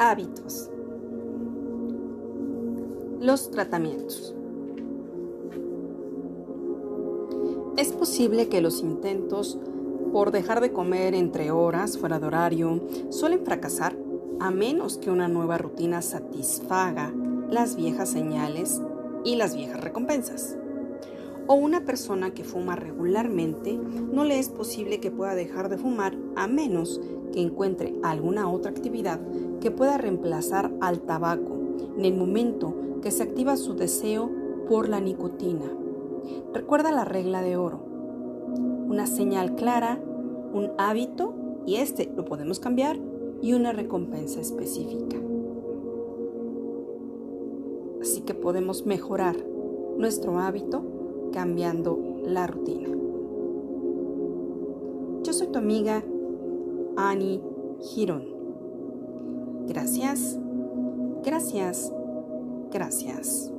hábitos. Los tratamientos. Es posible que los intentos por dejar de comer entre horas fuera de horario suelen fracasar a menos que una nueva rutina satisfaga las viejas señales y las viejas recompensas. O una persona que fuma regularmente no le es posible que pueda dejar de fumar a menos que encuentre alguna otra actividad que pueda reemplazar al tabaco en el momento que se activa su deseo por la nicotina. Recuerda la regla de oro. Una señal clara, un hábito, y este lo podemos cambiar, y una recompensa específica. Así que podemos mejorar nuestro hábito cambiando la rutina. Yo soy tu amiga Annie Girón. Gracias, gracias, gracias.